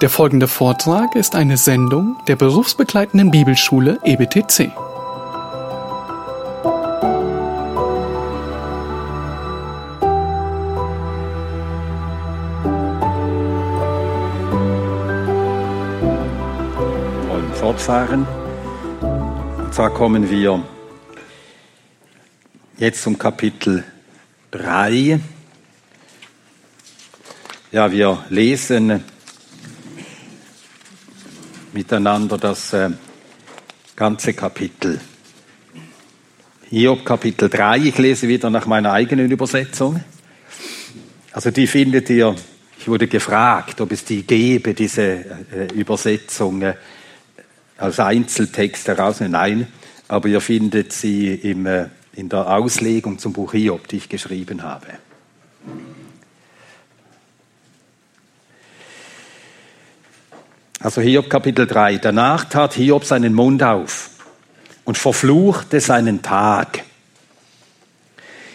Der folgende Vortrag ist eine Sendung der berufsbegleitenden Bibelschule EBTC. wollen fortfahren. Und zwar kommen wir jetzt zum Kapitel 3. Ja, wir lesen miteinander das äh, ganze Kapitel. Hiob Kapitel 3, ich lese wieder nach meiner eigenen Übersetzung. Also die findet ihr, ich wurde gefragt, ob es die gäbe, diese äh, Übersetzung äh, als Einzeltext heraus. Nein, aber ihr findet sie im, in der Auslegung zum Buch Hiob, die ich geschrieben habe. Also Hiob Kapitel 3. Danach tat Hiob seinen Mund auf und verfluchte seinen Tag.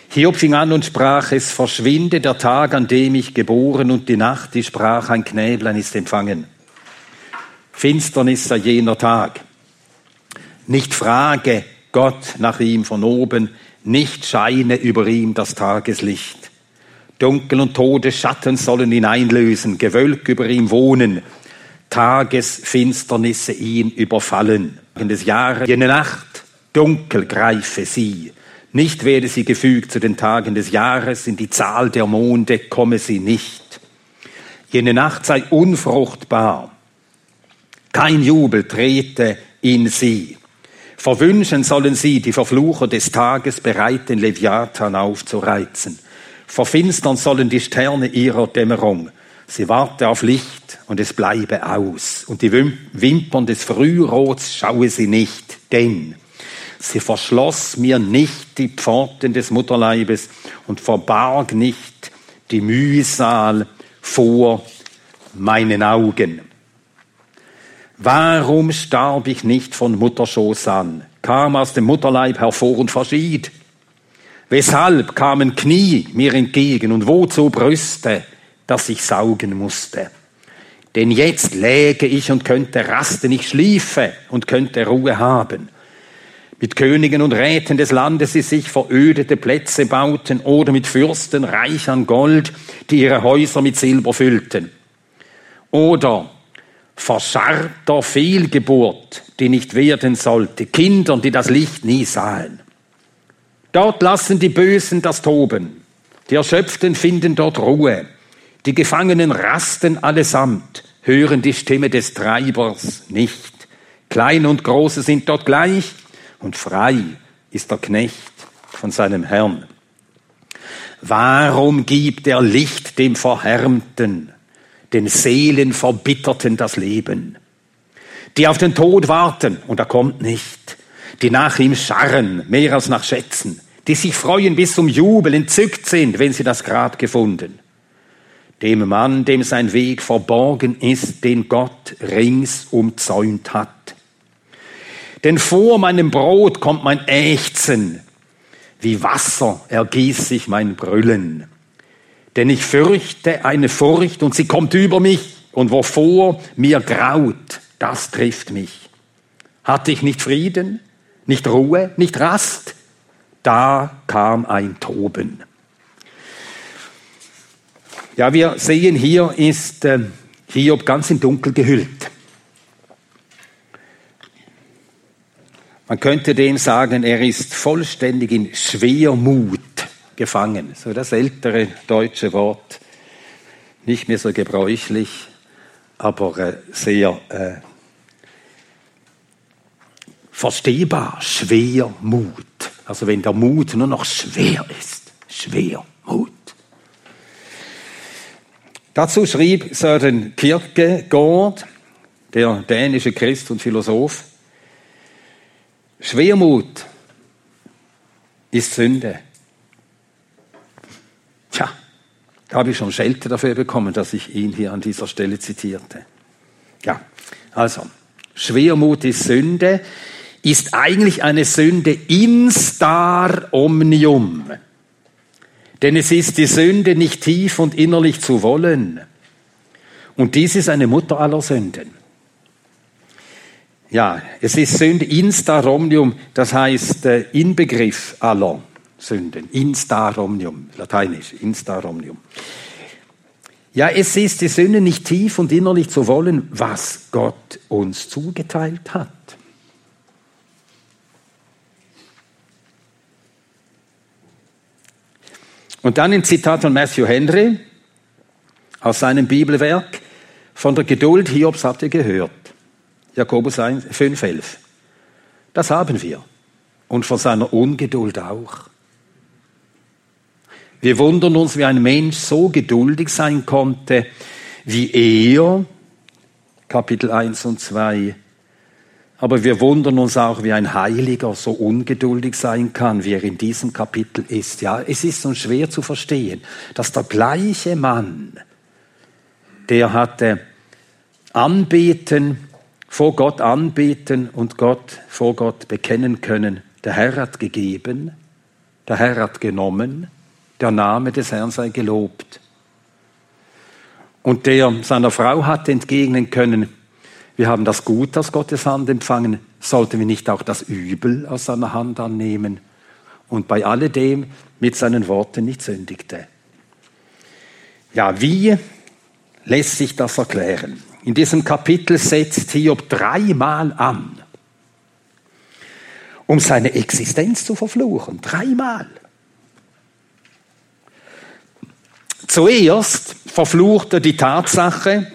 Hiob fing an und sprach, es verschwinde der Tag, an dem ich geboren und die Nacht, die sprach, ein Knäblein ist empfangen. Finsternis sei jener Tag. Nicht frage Gott nach ihm von oben, nicht scheine über ihm das Tageslicht. Dunkel und Todesschatten sollen ihn einlösen, Gewölk über ihm wohnen, Tagesfinsternisse ihn überfallen. In des Jahres, jene Nacht, dunkel greife sie. Nicht werde sie gefügt zu den Tagen des Jahres, in die Zahl der Monde komme sie nicht. Jene Nacht sei unfruchtbar. Kein Jubel trete in sie. Verwünschen sollen sie, die Verflucher des Tages, bereit den Leviathan aufzureizen. Verfinstern sollen die Sterne ihrer Dämmerung. Sie warte auf Licht und es bleibe aus. Und die Wim- Wimpern des Frührots schaue sie nicht, denn sie verschloss mir nicht die Pforten des Mutterleibes und verbarg nicht die Mühsal vor meinen Augen. Warum starb ich nicht von Mutterschoß an, kam aus dem Mutterleib hervor und verschied? Weshalb kamen Knie mir entgegen und wozu Brüste, dass ich saugen musste? Denn jetzt läge ich und könnte rasten, ich schliefe und könnte Ruhe haben. Mit Königen und Räten des Landes, die sich verödete Plätze bauten, oder mit Fürsten reich an Gold, die ihre Häuser mit Silber füllten. Oder verscharrter Fehlgeburt, die nicht werden sollte, Kindern, die das Licht nie sahen. Dort lassen die Bösen das Toben, die Erschöpften finden dort Ruhe, die Gefangenen rasten allesamt, hören die Stimme des Treibers nicht. Klein und Große sind dort gleich, und frei ist der Knecht von seinem Herrn. Warum gibt er Licht dem Verhärmten, den Seelen verbitterten das Leben? Die auf den Tod warten, und er kommt nicht, die nach ihm scharren, mehr als nach Schätzen, die sich freuen bis zum Jubel, entzückt sind, wenn sie das Grab gefunden. Dem Mann, dem sein Weg verborgen ist, den Gott rings umzäunt hat. Denn vor meinem Brot kommt mein Ächzen, wie Wasser ergießt sich mein Brüllen. Denn ich fürchte eine Furcht und sie kommt über mich und wovor mir graut, das trifft mich. Hatte ich nicht Frieden, nicht Ruhe, nicht Rast? Da kam ein Toben. Ja, wir sehen hier ist äh, Hiob ganz in Dunkel gehüllt. Man könnte dem sagen, er ist vollständig in Schwermut gefangen. So das ältere deutsche Wort, nicht mehr so gebräuchlich, aber äh, sehr äh, verstehbar. Schwermut. Also wenn der Mut nur noch schwer ist. Schwermut. Dazu schrieb Søren Kierkegaard, der dänische Christ und Philosoph, Schwermut ist Sünde. Tja, da habe ich schon Schelte dafür bekommen, dass ich ihn hier an dieser Stelle zitierte. Ja, also, Schwermut ist Sünde, ist eigentlich eine Sünde instar omnium. Denn es ist die Sünde, nicht tief und innerlich zu wollen Und dies ist eine Mutter aller Sünden. Ja, es ist Sünde insta romnium, das heißt äh, Inbegriff aller Sünden. Insta romnium, lateinisch, insta romnium. Ja, es ist die Sünde nicht tief und innerlich zu wollen, was Gott uns zugeteilt hat. Und dann ein Zitat von Matthew Henry aus seinem Bibelwerk. Von der Geduld Hiobs habt ihr gehört. Jakobus 5,11. Das haben wir. Und von seiner Ungeduld auch. Wir wundern uns, wie ein Mensch so geduldig sein konnte, wie er, Kapitel 1 und 2. Aber wir wundern uns auch, wie ein Heiliger so ungeduldig sein kann, wie er in diesem Kapitel ist. Ja, es ist uns schwer zu verstehen, dass der gleiche Mann, der hatte anbeten, vor Gott anbeten und Gott vor Gott bekennen können. Der Herr hat gegeben, der Herr hat genommen, der Name des Herrn sei gelobt. Und der seiner Frau hat entgegnen können, wir haben das Gut aus Gottes Hand empfangen, sollten wir nicht auch das Übel aus seiner Hand annehmen? Und bei alledem mit seinen Worten nicht sündigte. Ja, wie lässt sich das erklären? In diesem Kapitel setzt Hiob dreimal an, um seine Existenz zu verfluchen. Dreimal. Zuerst verflucht er die Tatsache,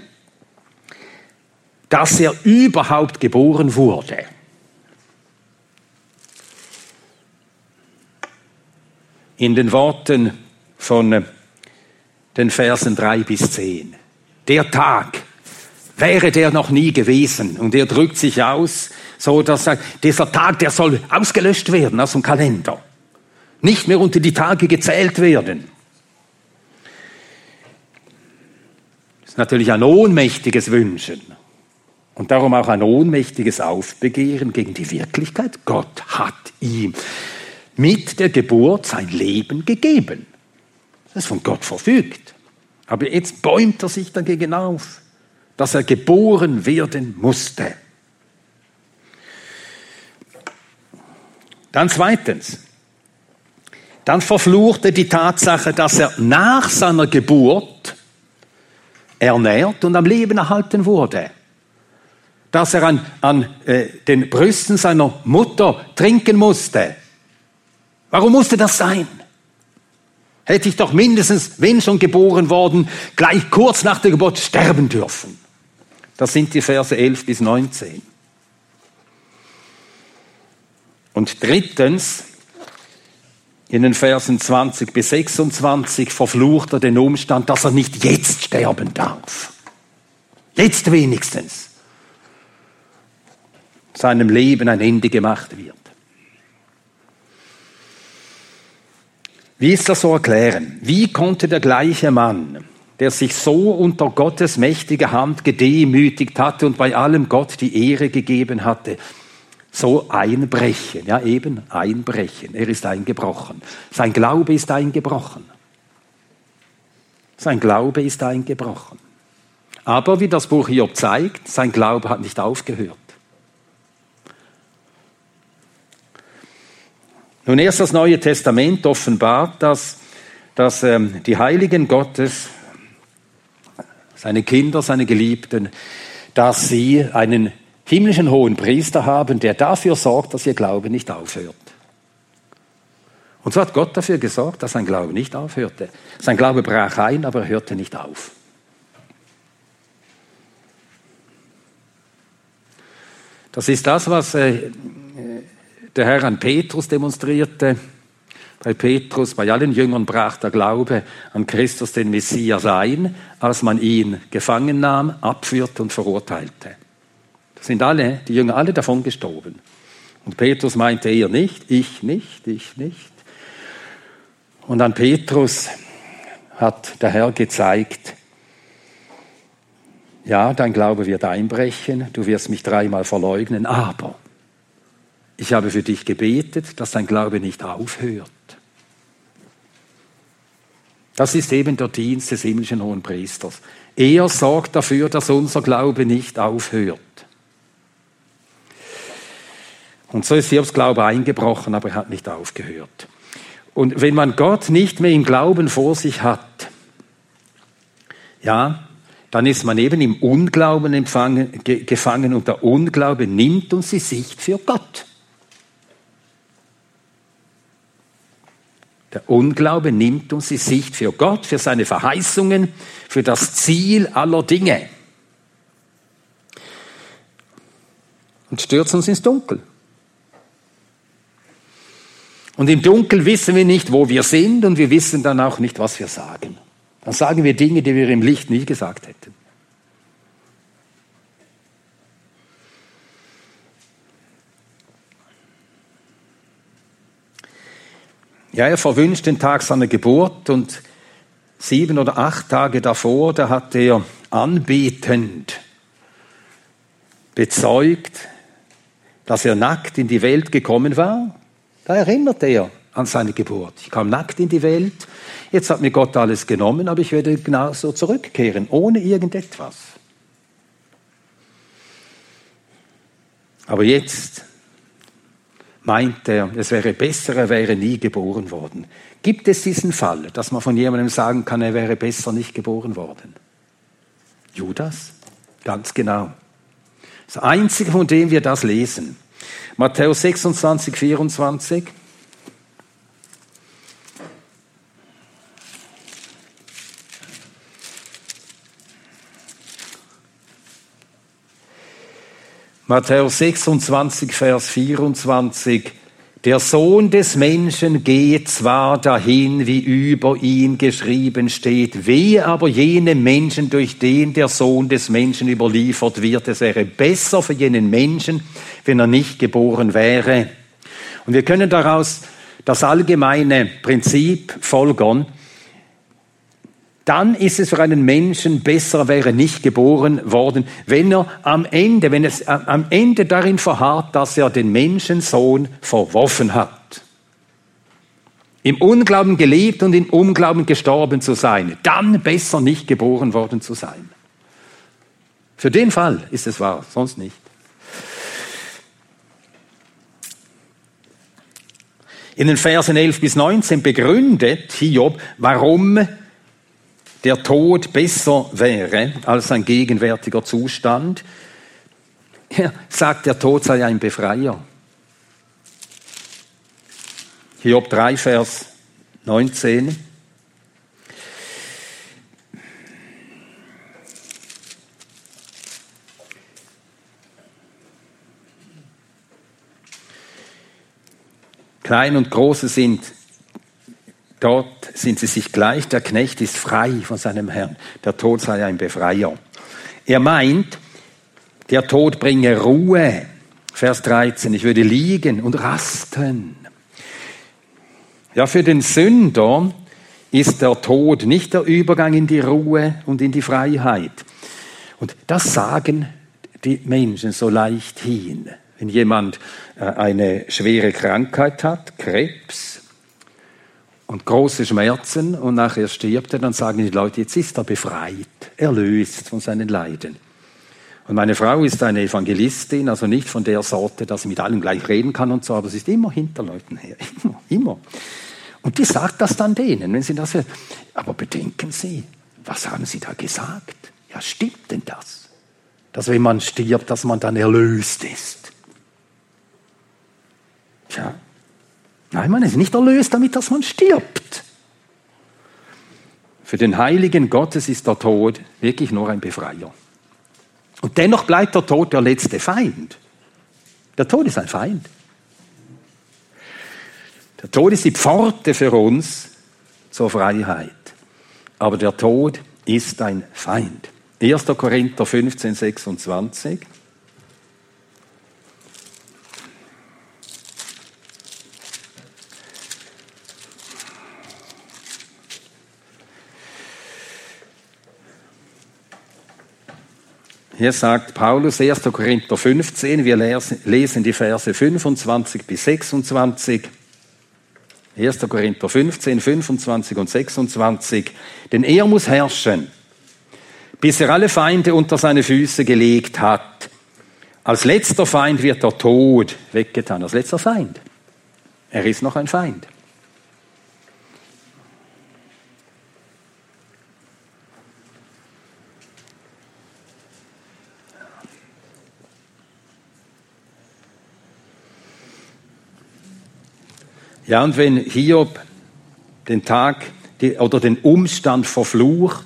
dass er überhaupt geboren wurde. In den Worten von den Versen drei bis zehn. Der Tag, wäre der noch nie gewesen. Und er drückt sich aus, so dass er, dieser Tag, der soll ausgelöscht werden aus dem Kalender. Nicht mehr unter die Tage gezählt werden. Das ist natürlich ein ohnmächtiges Wünschen. Und darum auch ein ohnmächtiges Aufbegehren gegen die Wirklichkeit. Gott hat ihm mit der Geburt sein Leben gegeben. Das ist von Gott verfügt. Aber jetzt bäumt er sich dagegen auf dass er geboren werden musste. Dann zweitens, dann verfluchte die Tatsache, dass er nach seiner Geburt ernährt und am Leben erhalten wurde. Dass er an, an äh, den Brüsten seiner Mutter trinken musste. Warum musste das sein? Hätte ich doch mindestens, wenn schon geboren worden, gleich kurz nach der Geburt sterben dürfen. Das sind die Verse 11 bis 19. Und drittens, in den Versen 20 bis 26 verflucht er den Umstand, dass er nicht jetzt sterben darf. Jetzt wenigstens. Seinem Leben ein Ende gemacht wird. Wie ist das so erklären? Wie konnte der gleiche Mann, der sich so unter Gottes mächtige Hand gedemütigt hatte und bei allem Gott die Ehre gegeben hatte, so einbrechen, ja eben einbrechen. Er ist eingebrochen. Sein Glaube ist eingebrochen. Sein Glaube ist eingebrochen. Aber wie das Buch Hiob zeigt, sein Glaube hat nicht aufgehört. Nun erst das Neue Testament offenbart, dass, dass ähm, die Heiligen Gottes seine Kinder, seine Geliebten, dass sie einen himmlischen hohen Priester haben, der dafür sorgt, dass ihr Glaube nicht aufhört. Und so hat Gott dafür gesorgt, dass sein Glaube nicht aufhörte. Sein Glaube brach ein, aber er hörte nicht auf. Das ist das, was äh, der Herr an Petrus demonstrierte. Bei Petrus, bei allen Jüngern brach der Glaube an Christus, den Messias, ein, als man ihn gefangen nahm, abführte und verurteilte. Da sind alle, die Jünger, alle davon gestorben. Und Petrus meinte er nicht, ich nicht, ich nicht. Und an Petrus hat der Herr gezeigt, ja, dein Glaube wird einbrechen, du wirst mich dreimal verleugnen, aber ich habe für dich gebetet, dass dein Glaube nicht aufhört. Das ist eben der Dienst des himmlischen Hohen Priesters. Er sorgt dafür, dass unser Glaube nicht aufhört. Und so ist Hiobs Glaube eingebrochen, aber er hat nicht aufgehört. Und wenn man Gott nicht mehr im Glauben vor sich hat, ja, dann ist man eben im Unglauben empfangen, gefangen und der Unglaube nimmt uns die Sicht für Gott. Der Unglaube nimmt uns die Sicht für Gott, für seine Verheißungen, für das Ziel aller Dinge und stürzt uns ins Dunkel. Und im Dunkel wissen wir nicht, wo wir sind und wir wissen dann auch nicht, was wir sagen. Dann sagen wir Dinge, die wir im Licht nie gesagt hätten. Ja, er verwünscht den Tag seiner Geburt und sieben oder acht Tage davor, da hat er anbetend bezeugt, dass er nackt in die Welt gekommen war. Da erinnert er an seine Geburt. Ich kam nackt in die Welt, jetzt hat mir Gott alles genommen, aber ich werde genauso zurückkehren, ohne irgendetwas. Aber jetzt meint er, es wäre besser, er wäre nie geboren worden. Gibt es diesen Fall, dass man von jemandem sagen kann, er wäre besser nicht geboren worden? Judas? Ganz genau. Das Einzige, von dem wir das lesen. Matthäus 26, 24. Matthäus 26, Vers 24. Der Sohn des Menschen geht zwar dahin, wie über ihn geschrieben steht, wehe aber jene Menschen, durch den der Sohn des Menschen überliefert wird. Es wäre besser für jenen Menschen, wenn er nicht geboren wäre. Und wir können daraus das allgemeine Prinzip folgern, dann ist es für einen Menschen besser, wäre nicht geboren worden, wenn er am Ende, wenn es am Ende darin verharrt, dass er den Menschensohn verworfen hat. Im Unglauben gelebt und im Unglauben gestorben zu sein, dann besser nicht geboren worden zu sein. Für den Fall ist es wahr, sonst nicht. In den Versen 11 bis 19 begründet Hiob, warum der Tod besser wäre als sein gegenwärtiger Zustand. Er sagt, der Tod sei ein Befreier. Hiob 3, Vers 19. Klein und Große sind Dort sind sie sich gleich, der Knecht ist frei von seinem Herrn, der Tod sei ein Befreier. Er meint, der Tod bringe Ruhe. Vers 13, ich würde liegen und rasten. Ja, für den Sünder ist der Tod nicht der Übergang in die Ruhe und in die Freiheit. Und das sagen die Menschen so leicht hin. Wenn jemand äh, eine schwere Krankheit hat, Krebs, und große Schmerzen und nachher stirbt er, dann sagen die Leute, jetzt ist er befreit, erlöst von seinen Leiden. Und meine Frau ist eine Evangelistin, also nicht von der Sorte, dass sie mit allen gleich reden kann und so, aber sie ist immer hinter Leuten her, immer, immer. Und die sagt das dann denen, wenn sie das hören. Aber bedenken Sie, was haben Sie da gesagt? Ja, stimmt denn das? Dass wenn man stirbt, dass man dann erlöst ist. Tja, Nein, man ist nicht erlöst damit, dass man stirbt. Für den Heiligen Gottes ist der Tod wirklich nur ein Befreier. Und dennoch bleibt der Tod der letzte Feind. Der Tod ist ein Feind. Der Tod ist die Pforte für uns zur Freiheit. Aber der Tod ist ein Feind. 1. Korinther 15, 26. Hier sagt Paulus 1. Korinther 15, wir lesen die Verse 25 bis 26. 1. Korinther 15, 25 und 26. Denn er muss herrschen, bis er alle Feinde unter seine Füße gelegt hat. Als letzter Feind wird der Tod weggetan. Als letzter Feind. Er ist noch ein Feind. Ja, und wenn Hiob den Tag oder den Umstand verflucht,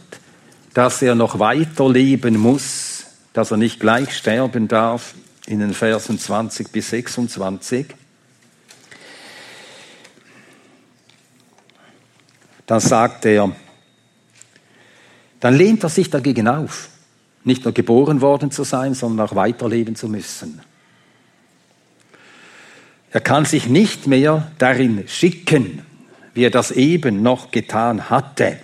dass er noch weiterleben muss, dass er nicht gleich sterben darf, in den Versen 20 bis 26, dann sagt er, dann lehnt er sich dagegen auf, nicht nur geboren worden zu sein, sondern auch weiterleben zu müssen. Er kann sich nicht mehr darin schicken, wie er das eben noch getan hatte.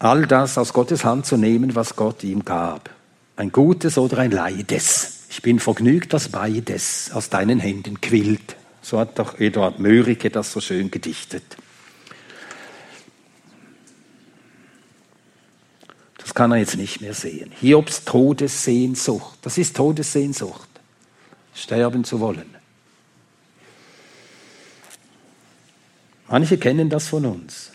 All das aus Gottes Hand zu nehmen, was Gott ihm gab. Ein gutes oder ein leides. Ich bin vergnügt, dass beides aus deinen Händen quillt. So hat doch Eduard Mörike das so schön gedichtet. Kann er jetzt nicht mehr sehen. Hiobs Todessehnsucht, das ist Todessehnsucht, sterben zu wollen. Manche kennen das von uns.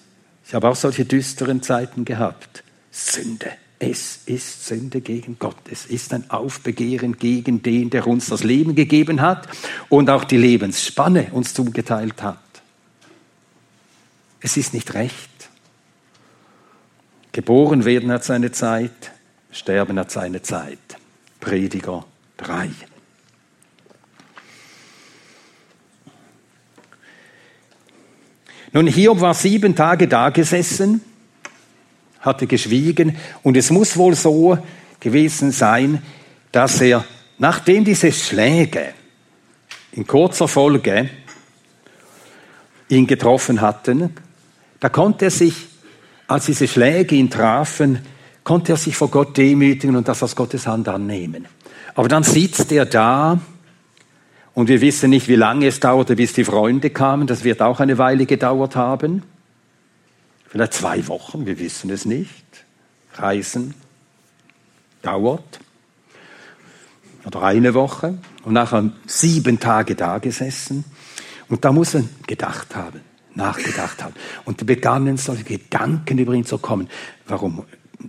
Ich habe auch solche düsteren Zeiten gehabt. Sünde. Es ist Sünde gegen Gott. Es ist ein Aufbegehren gegen den, der uns das Leben gegeben hat und auch die Lebensspanne uns zugeteilt hat. Es ist nicht recht. Geboren werden hat seine Zeit, sterben hat seine Zeit. Prediger 3. Nun, Hiob war sieben Tage da gesessen, hatte geschwiegen und es muss wohl so gewesen sein, dass er, nachdem diese Schläge in kurzer Folge ihn getroffen hatten, da konnte er sich als diese Schläge ihn trafen, konnte er sich vor Gott demütigen und das aus Gottes Hand annehmen. Aber dann sitzt er da und wir wissen nicht, wie lange es dauerte, bis die Freunde kamen. Das wird auch eine Weile gedauert haben. Vielleicht zwei Wochen, wir wissen es nicht. Reisen dauert. Oder eine Woche. Und nachher sieben Tage da gesessen. Und da muss er gedacht haben nachgedacht hat. Und begannen solche Gedanken über ihn zu kommen. Warum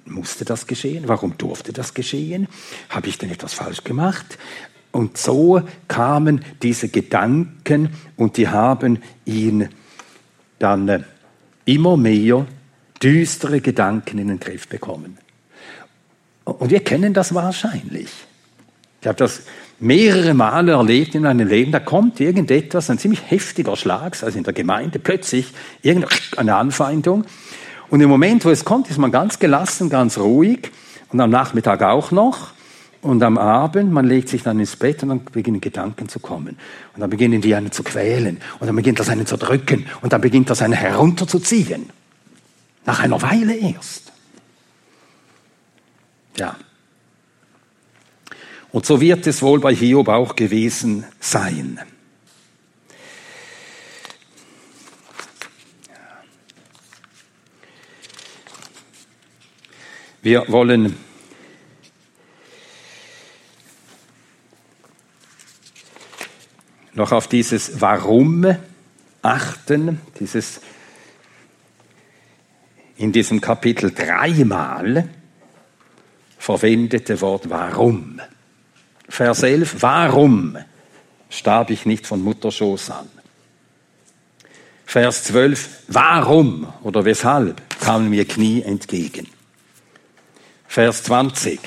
musste das geschehen? Warum durfte das geschehen? Habe ich denn etwas falsch gemacht? Und so kamen diese Gedanken und die haben ihn dann äh, immer mehr düstere Gedanken in den Griff bekommen. Und wir kennen das wahrscheinlich. Ich habe das mehrere Male erlebt in meinem Leben, da kommt irgendetwas, ein ziemlich heftiger Schlag, also in der Gemeinde, plötzlich irgendeine Anfeindung. Und im Moment, wo es kommt, ist man ganz gelassen, ganz ruhig und am Nachmittag auch noch. Und am Abend, man legt sich dann ins Bett und dann beginnen Gedanken zu kommen. Und dann beginnen die einen zu quälen. Und dann beginnt das einen zu drücken. Und dann beginnt das einen herunterzuziehen. Nach einer Weile erst. Ja. Und so wird es wohl bei Hiob auch gewesen sein. Wir wollen noch auf dieses Warum achten, dieses in diesem Kapitel dreimal verwendete Wort Warum. Vers 11, warum starb ich nicht von Mutterschoß an? Vers 12, warum oder weshalb kamen mir Knie entgegen? Vers 20,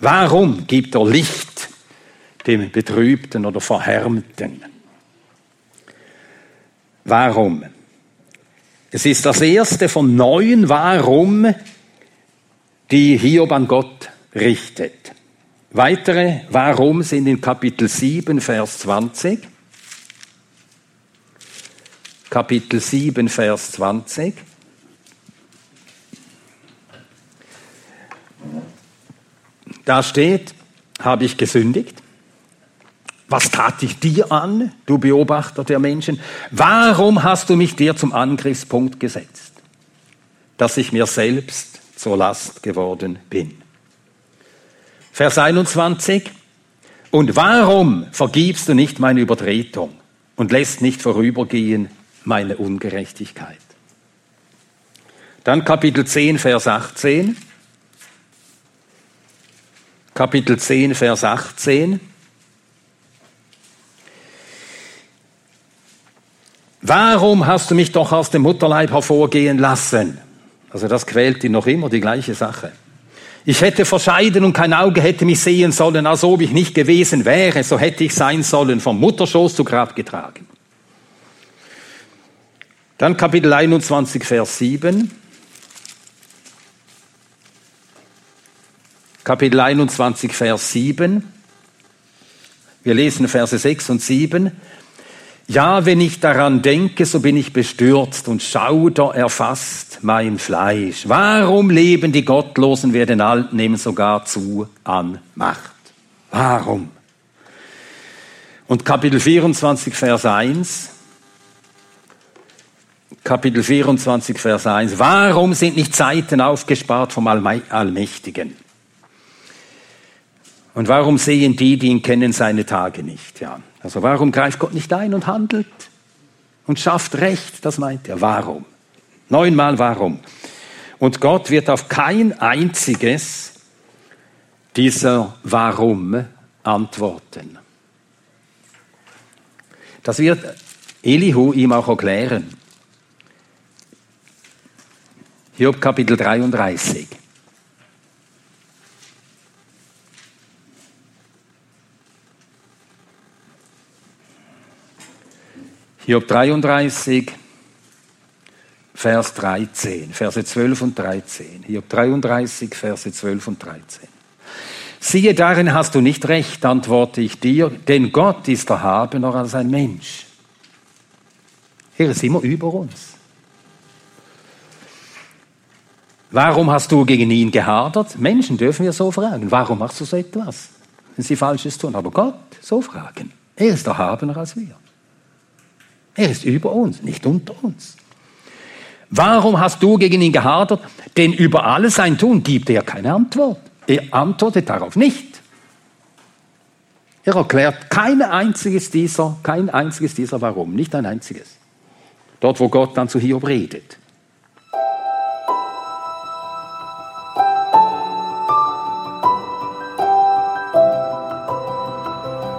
warum gibt er Licht dem Betrübten oder Verhärmten? Warum? Es ist das erste von neun Warum, die Hiob an Gott richtet. Weitere Warum sind in Kapitel 7, Vers 20. Kapitel 7, Vers 20. Da steht, habe ich gesündigt Was tat ich dir an, du Beobachter der Menschen? Warum hast du mich dir zum Angriffspunkt gesetzt, dass ich mir selbst zur Last geworden bin? Vers 21. Und warum vergibst du nicht meine Übertretung und lässt nicht vorübergehen meine Ungerechtigkeit? Dann Kapitel 10, Vers 18. Kapitel 10, Vers 18. Warum hast du mich doch aus dem Mutterleib hervorgehen lassen? Also das quält ihn noch immer, die gleiche Sache. Ich hätte verscheiden und kein Auge hätte mich sehen sollen, als ob ich nicht gewesen wäre, so hätte ich sein sollen, vom Mutterschoß zu Grab getragen. Dann Kapitel 21, Vers 7. Kapitel 21, Vers 7. Wir lesen Verse 6 und 7. Ja, wenn ich daran denke, so bin ich bestürzt und Schauder erfasst mein Fleisch. Warum leben die Gottlosen, wer den Alten nehmen sogar zu an Macht? Warum? Und Kapitel 24, Vers 1. Kapitel 24, Vers 1. Warum sind nicht Zeiten aufgespart vom Allmächtigen? Und warum sehen die, die ihn kennen, seine Tage nicht? Ja. Also warum greift Gott nicht ein und handelt und schafft Recht? Das meint er. Warum? Neunmal warum. Und Gott wird auf kein einziges dieser Warum antworten. Das wird Elihu ihm auch erklären. Hiob Kapitel 33. Hiob 33, Vers 13, Verse 12 und 13. Hiob 33, Verse 12 und 13. Siehe, darin hast du nicht recht, antworte ich dir, denn Gott ist erhabener als ein Mensch. Er ist immer über uns. Warum hast du gegen ihn gehadert? Menschen dürfen wir so fragen. Warum machst du so etwas? Wenn sie Falsches tun. Aber Gott, so fragen. Er ist erhabener als wir. Er ist über uns, nicht unter uns. Warum hast du gegen ihn gehadert? Denn über alles sein Tun gibt er keine Antwort. Er antwortet darauf nicht. Er erklärt kein einziges dieser, kein einziges dieser Warum, nicht ein einziges. Dort, wo Gott dann zu Hiob redet.